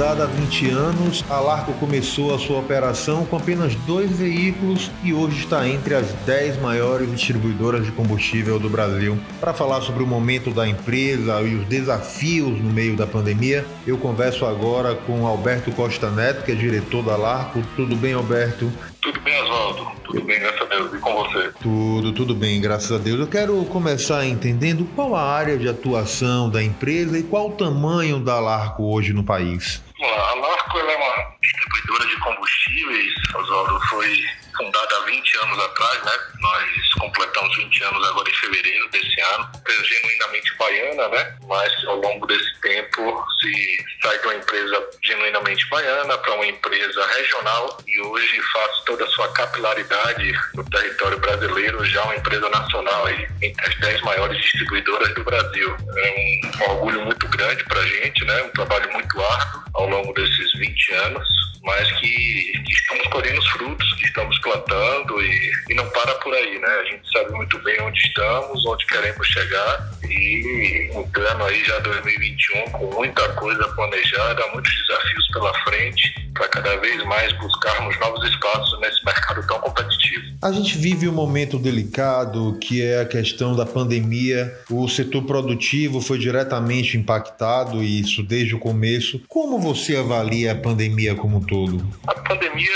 Fundada há 20 anos, a Larco começou a sua operação com apenas dois veículos e hoje está entre as 10 maiores distribuidoras de combustível do Brasil. Para falar sobre o momento da empresa e os desafios no meio da pandemia, eu converso agora com Alberto Costa Neto, que é diretor da Larco. Tudo bem, Alberto? Tudo bem, Oswaldo. Tudo bem, graças a Deus. E com você? Tudo, tudo bem, graças a Deus. Eu quero começar entendendo qual a área de atuação da empresa e qual o tamanho da Larco hoje no país. A Larco é uma distribuidora de combustíveis, Oswaldo. Foi fundada há 20 anos atrás, né? Nós completamos 20 anos agora em fevereiro desse ano. É genuinamente baiana, né? Mas ao longo desse tempo se sai de uma empresa genuinamente baiana para uma empresa regional e hoje faz toda a sua capilaridade no território brasileiro, já uma empresa nacional aí, entre as 10 maiores distribuidoras do Brasil. É um orgulho muito grande para a gente, né? Um trabalho muito árduo ao longo desses 20 anos, mas que, que estamos colhendo os frutos, que estamos plantando e, e não para por aí, né? A gente sabe muito bem onde estamos, onde queremos chegar e entrando aí já 2021 com muita coisa planejada, muitos desafios pela frente para cada vez mais buscarmos novos espaços nesse mercado tão competitivo. A gente vive um momento delicado que é a questão da pandemia. O setor produtivo foi diretamente impactado e isso desde o começo. Como você avalia a pandemia como um todo? A pandemia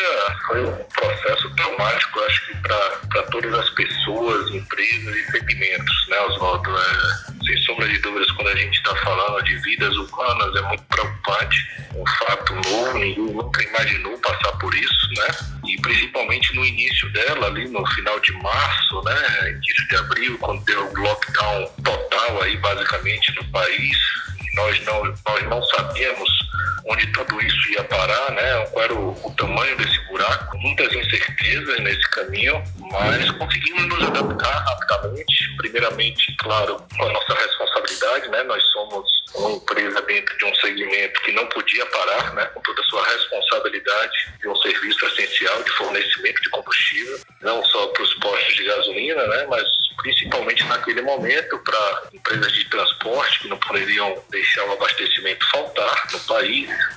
foi um processo traumático, acho que para todas as pessoas, empresas e segmentos, né, Oswaldo? É, sem sombra de dúvidas, quando a gente está falando de vidas humanas, é muito preocupante. Um fato novo, ninguém nunca imaginou passar por isso, né? E principalmente no início dela, ali no final de março, né? Início de abril, quando deu o lockdown total aí, basicamente, no país. Nós não, nós não sabíamos onde tudo isso ia parar, né? Qual era o, o, tamanho desse buraco, muitas incertezas nesse caminho, mas conseguimos nos adaptar rapidamente. Primeiramente, claro, com a nossa responsabilidade, né? Nós somos uma empresa dentro de um segmento que não podia parar, né? Com toda a sua responsabilidade de um serviço essencial de fornecimento de combustível, não só para os postos de gasolina, né? Mas principalmente naquele momento para empresas de transporte que não poderiam deixar o abastecimento faltar no país,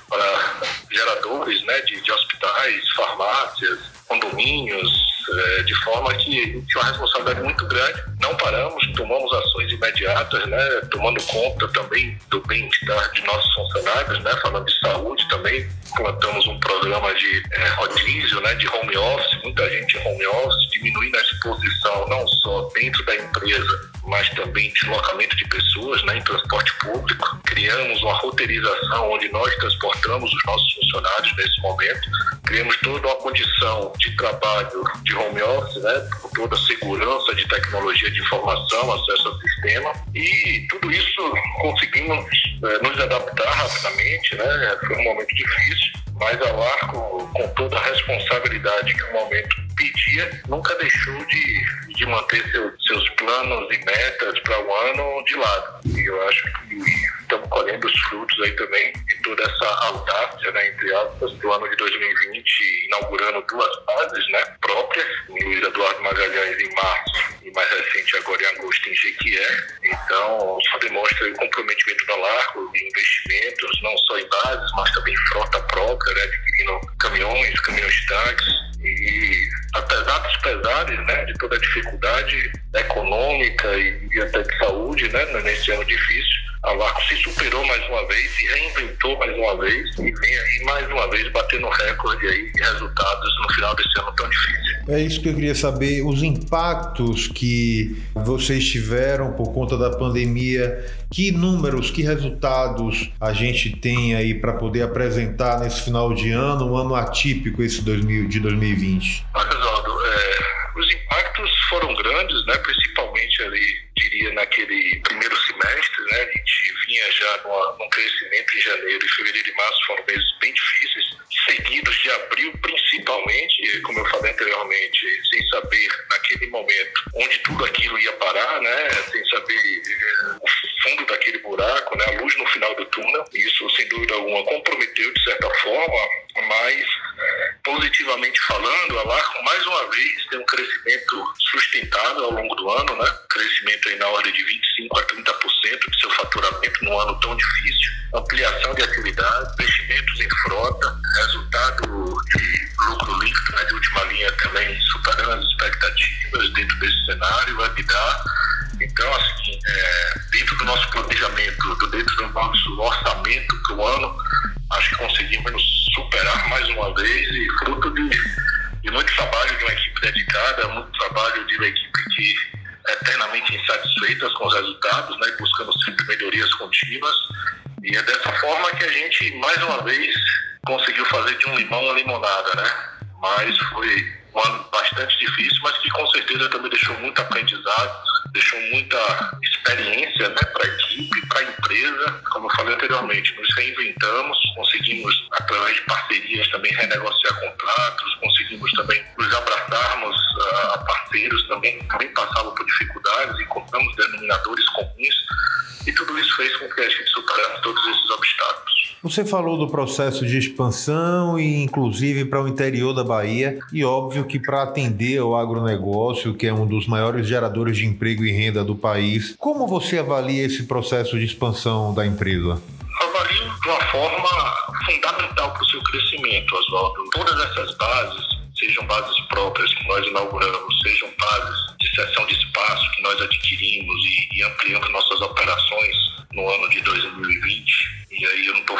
para geradores né, de, de hospitais, farmácias, condomínios, é, de forma que tinha uma responsabilidade muito grande. Não paramos, tomamos ações imediatas, né, tomando conta também do bem-estar de nossos funcionários, né, falando de saúde também. Plantamos um programa de é, rodízio, né, de home office, muita gente home office, diminuindo a exposição não só dentro da empresa, mas também deslocamento de pessoas né, em transporte público. Criamos uma roteirização onde nós transportamos os nossos funcionários nesse momento. Criamos toda uma condição de trabalho de home office, né, com toda a segurança de tecnologia de informação, acesso ao sistema. E tudo isso conseguimos é, nos adaptar rapidamente. Né? Foi um momento difícil, mas a Arco, com toda a responsabilidade que o momento pedia, nunca deixou de, de manter seu, seus planos e metas para o ano de lado. E eu acho que estamos colhendo os frutos aí também de toda essa audácia, né, entre aspas, do ano de 2020, inaugurando duas bases né, próprias, Luiz Eduardo Magalhães em março e mais recente agora em agosto em Jequié. Então, só demonstra o comprometimento da Largo de investimentos, não só em bases, mas também em frota própria, né, adquirindo caminhões, caminhões tanques e apesar dos pesares, né, de toda a dificuldade econômica e, e até de saúde, né, nesse ano difícil, a Larco se superou mais uma vez, se reinventou mais uma vez e vem aí mais uma vez batendo recorde aí de resultados no final desse ano tão difícil. É isso que eu queria saber, os impactos que vocês tiveram por conta da pandemia, que números, que resultados a gente tem aí para poder apresentar nesse final de ano, um ano atípico esse 2000, de 2020? Olha, é, os impactos foram grandes, né, principalmente ali diria, naquele primeiro semestre, né? A gente vinha já numa, num crescimento em janeiro e fevereiro e março foram meses bem difíceis, seguidos de abril principalmente, como eu falei anteriormente, sem saber naquele momento onde tudo aquilo ia parar, né? Sem saber eh, o fundo daquele buraco, né? A luz no final do túnel. Isso, sem dúvida alguma, comprometeu de certa forma, mas positivamente falando, a Larco mais uma vez tem um crescimento sustentável ao longo do ano, né? Crescimento aí na ordem de 25 a 30% de seu faturamento num ano tão difícil. Ampliação de atividades, investimentos em frota, resultado de lucro líquido né, de última linha também superando as expectativas dentro desse cenário, vai dar. Então, assim, é, dentro do nosso planejamento, dentro do nosso orçamento para o ano, acho que conseguimos superar mais uma vez e fruto de, de muito trabalho de uma equipe dedicada, muito trabalho de uma equipe que é eternamente insatisfeitas com os resultados, né, buscando sempre melhorias contínuas. E é dessa forma que a gente, mais uma vez, conseguiu fazer de um limão uma limonada, né? Mas foi um ano bastante difícil, mas que com certeza também deixou muito aprendizado, deixou muita experiência né, para a equipe, para a empresa. Como eu falei anteriormente, nos reinventamos, conseguimos, através de parcerias, também renegociar contratos, conseguimos também nos abraçarmos a parceiros também, também passavam por dificuldades, encontramos denominadores comuns Você falou do processo de expansão e inclusive para o interior da Bahia e óbvio que para atender ao agronegócio, que é um dos maiores geradores de emprego e renda do país, como você avalia esse processo de expansão da empresa? Avalio de uma forma fundamental para o seu crescimento, Oswaldo. Todas essas bases, sejam bases próprias que nós inauguramos, sejam bases de cessão de espaço que nós adquirimos e, e ampliando nossas operações no ano de 2020, e aí eu não estou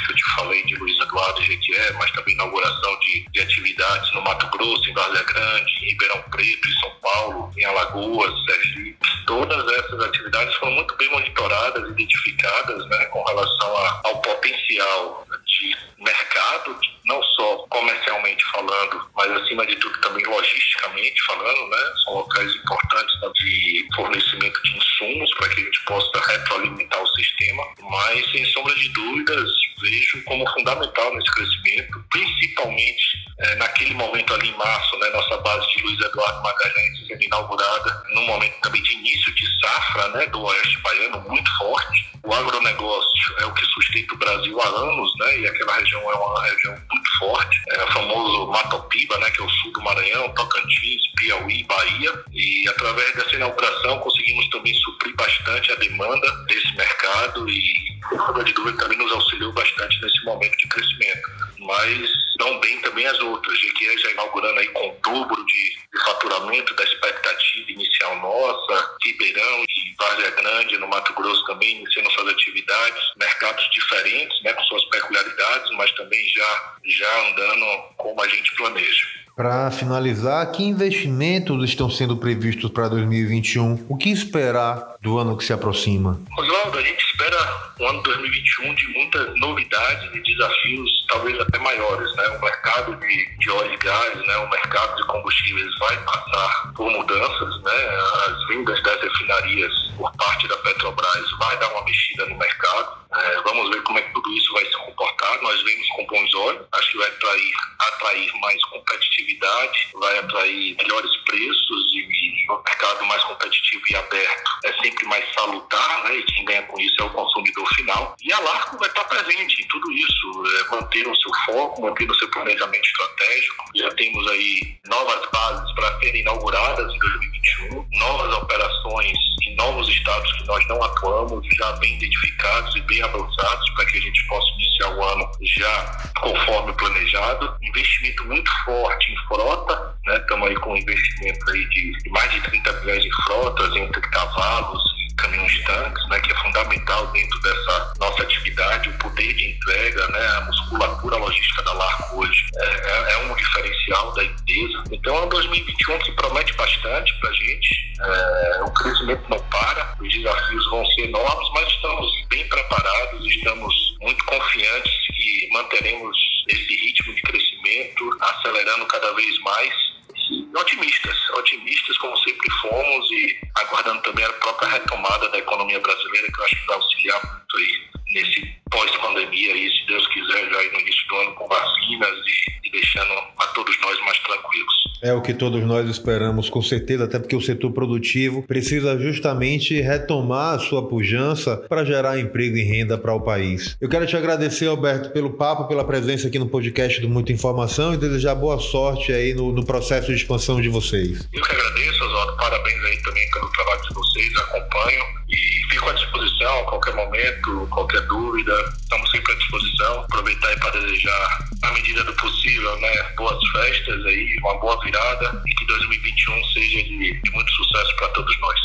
que eu te falei de Luiz Eduardo Jequié, mas também inauguração de, de atividades no Mato Grosso, em Várzea Grande, em Ribeirão Preto, em São Paulo, em Alagoas, Sergipe. Todas essas atividades foram muito bem monitoradas, identificadas né, com relação a, ao potencial de mercado, não só comercialmente falando, mas acima de tudo também logisticamente falando, né? São locais importantes de fornecimento de insumos para que a gente possa retroalimentar o sistema, mas sem sombra de dúvidas vejo como fundamental nesse crescimento, principalmente é, naquele momento ali em março, né, nossa base de Luiz Eduardo Magalhães sendo inaugurada, num momento também de início de safra né, do Oeste Baiano muito forte. O agronegócio é o que sustenta o Brasil há anos, né, e aquela região é uma região muito forte, é o famoso Matopiba, né, que é o sul do Maranhão, Tocantins, Piauí, Bahia, e através dessa inauguração conseguimos também suprir bastante a demanda desse mercado e sem de dúvida, também nos auxiliou bastante nesse momento de crescimento. Mas não bem também as outras. GQE já inaugurando aí com dobro de, de faturamento da expectativa inicial nossa, Ribeirão e Várzea Grande, no Mato Grosso também iniciando suas atividades, mercados diferentes, né, com suas peculiaridades, mas também já, já andando como a gente planeja. Para finalizar, que investimentos estão sendo previstos para 2021? O que esperar do ano que se aproxima? Oswaldo, a gente espera um ano 2021 de muitas novidades e desafios talvez até maiores. Né? O mercado de, de óleo e gás, né? o mercado de combustíveis vai passar por mudanças. Né? As vendas das refinarias por parte da Petrobras vai dar uma mexida no mercado. É, vamos ver como é que tudo isso vai se comportar. Nós vemos com bons olhos. Acho que vai atrair, atrair mais competitividade, vai atrair melhores preços e, um mercado mais competitivo e aberto é sempre mais salutar, né? E quem ganha com isso é o consumidor final. E a Larco vai estar presente em tudo isso, é, manter o seu foco, manter o seu planejamento estratégico. Já temos aí novas bases para serem inauguradas em 2021, novas operações em novos estados que nós não atuamos, já bem identificados e bem avançados para que a gente possa iniciar o ano já conforme planejado. Investimento muito forte em frota, né? Estamos aí com um investimento aí de mais de 30 bilhões em frotas, entre cavalos caminhões de tanques, né? Que é fundamental dentro dessa nossa atividade, o poder de entrega, né? A musculatura logística da Larco hoje é, é, é um diferencial da empresa. Então é um 2021 que promete bastante para a gente. É, o crescimento não para, os desafios vão ser enormes, mas estamos bem preparados, estamos muito confiantes que manteremos esse ritmo de crescimento, acelerando cada vez mais e otimistas, otimistas como sempre fomos e aguardando também a própria retomada da economia brasileira, que eu acho que vai auxiliar muito aí nesse pós-pandemia, e se Deus quiser, já no início do ano com vacinas e deixando a todos nós mais tranquilos. É o que todos nós esperamos, com certeza, até porque o setor produtivo precisa justamente retomar a sua pujança para gerar emprego e renda para o país. Eu quero te agradecer, Alberto, pelo papo, pela presença aqui no podcast do Muita Informação e desejar boa sorte aí no, no processo de expansão de vocês. Eu que agradeço, Oswaldo. Parabéns aí também pelo trabalho de vocês, acompanho e fico à disposição a qualquer momento, qualquer dúvida. Estamos sempre à disposição. Aproveitar aí para desejar, na medida do possível, né, boas festas aí, uma boa virada e que 2021 seja de, de muito sucesso para todos nós.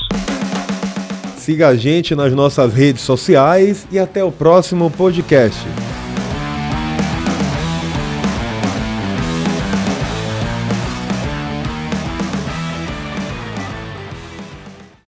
Siga a gente nas nossas redes sociais e até o próximo podcast.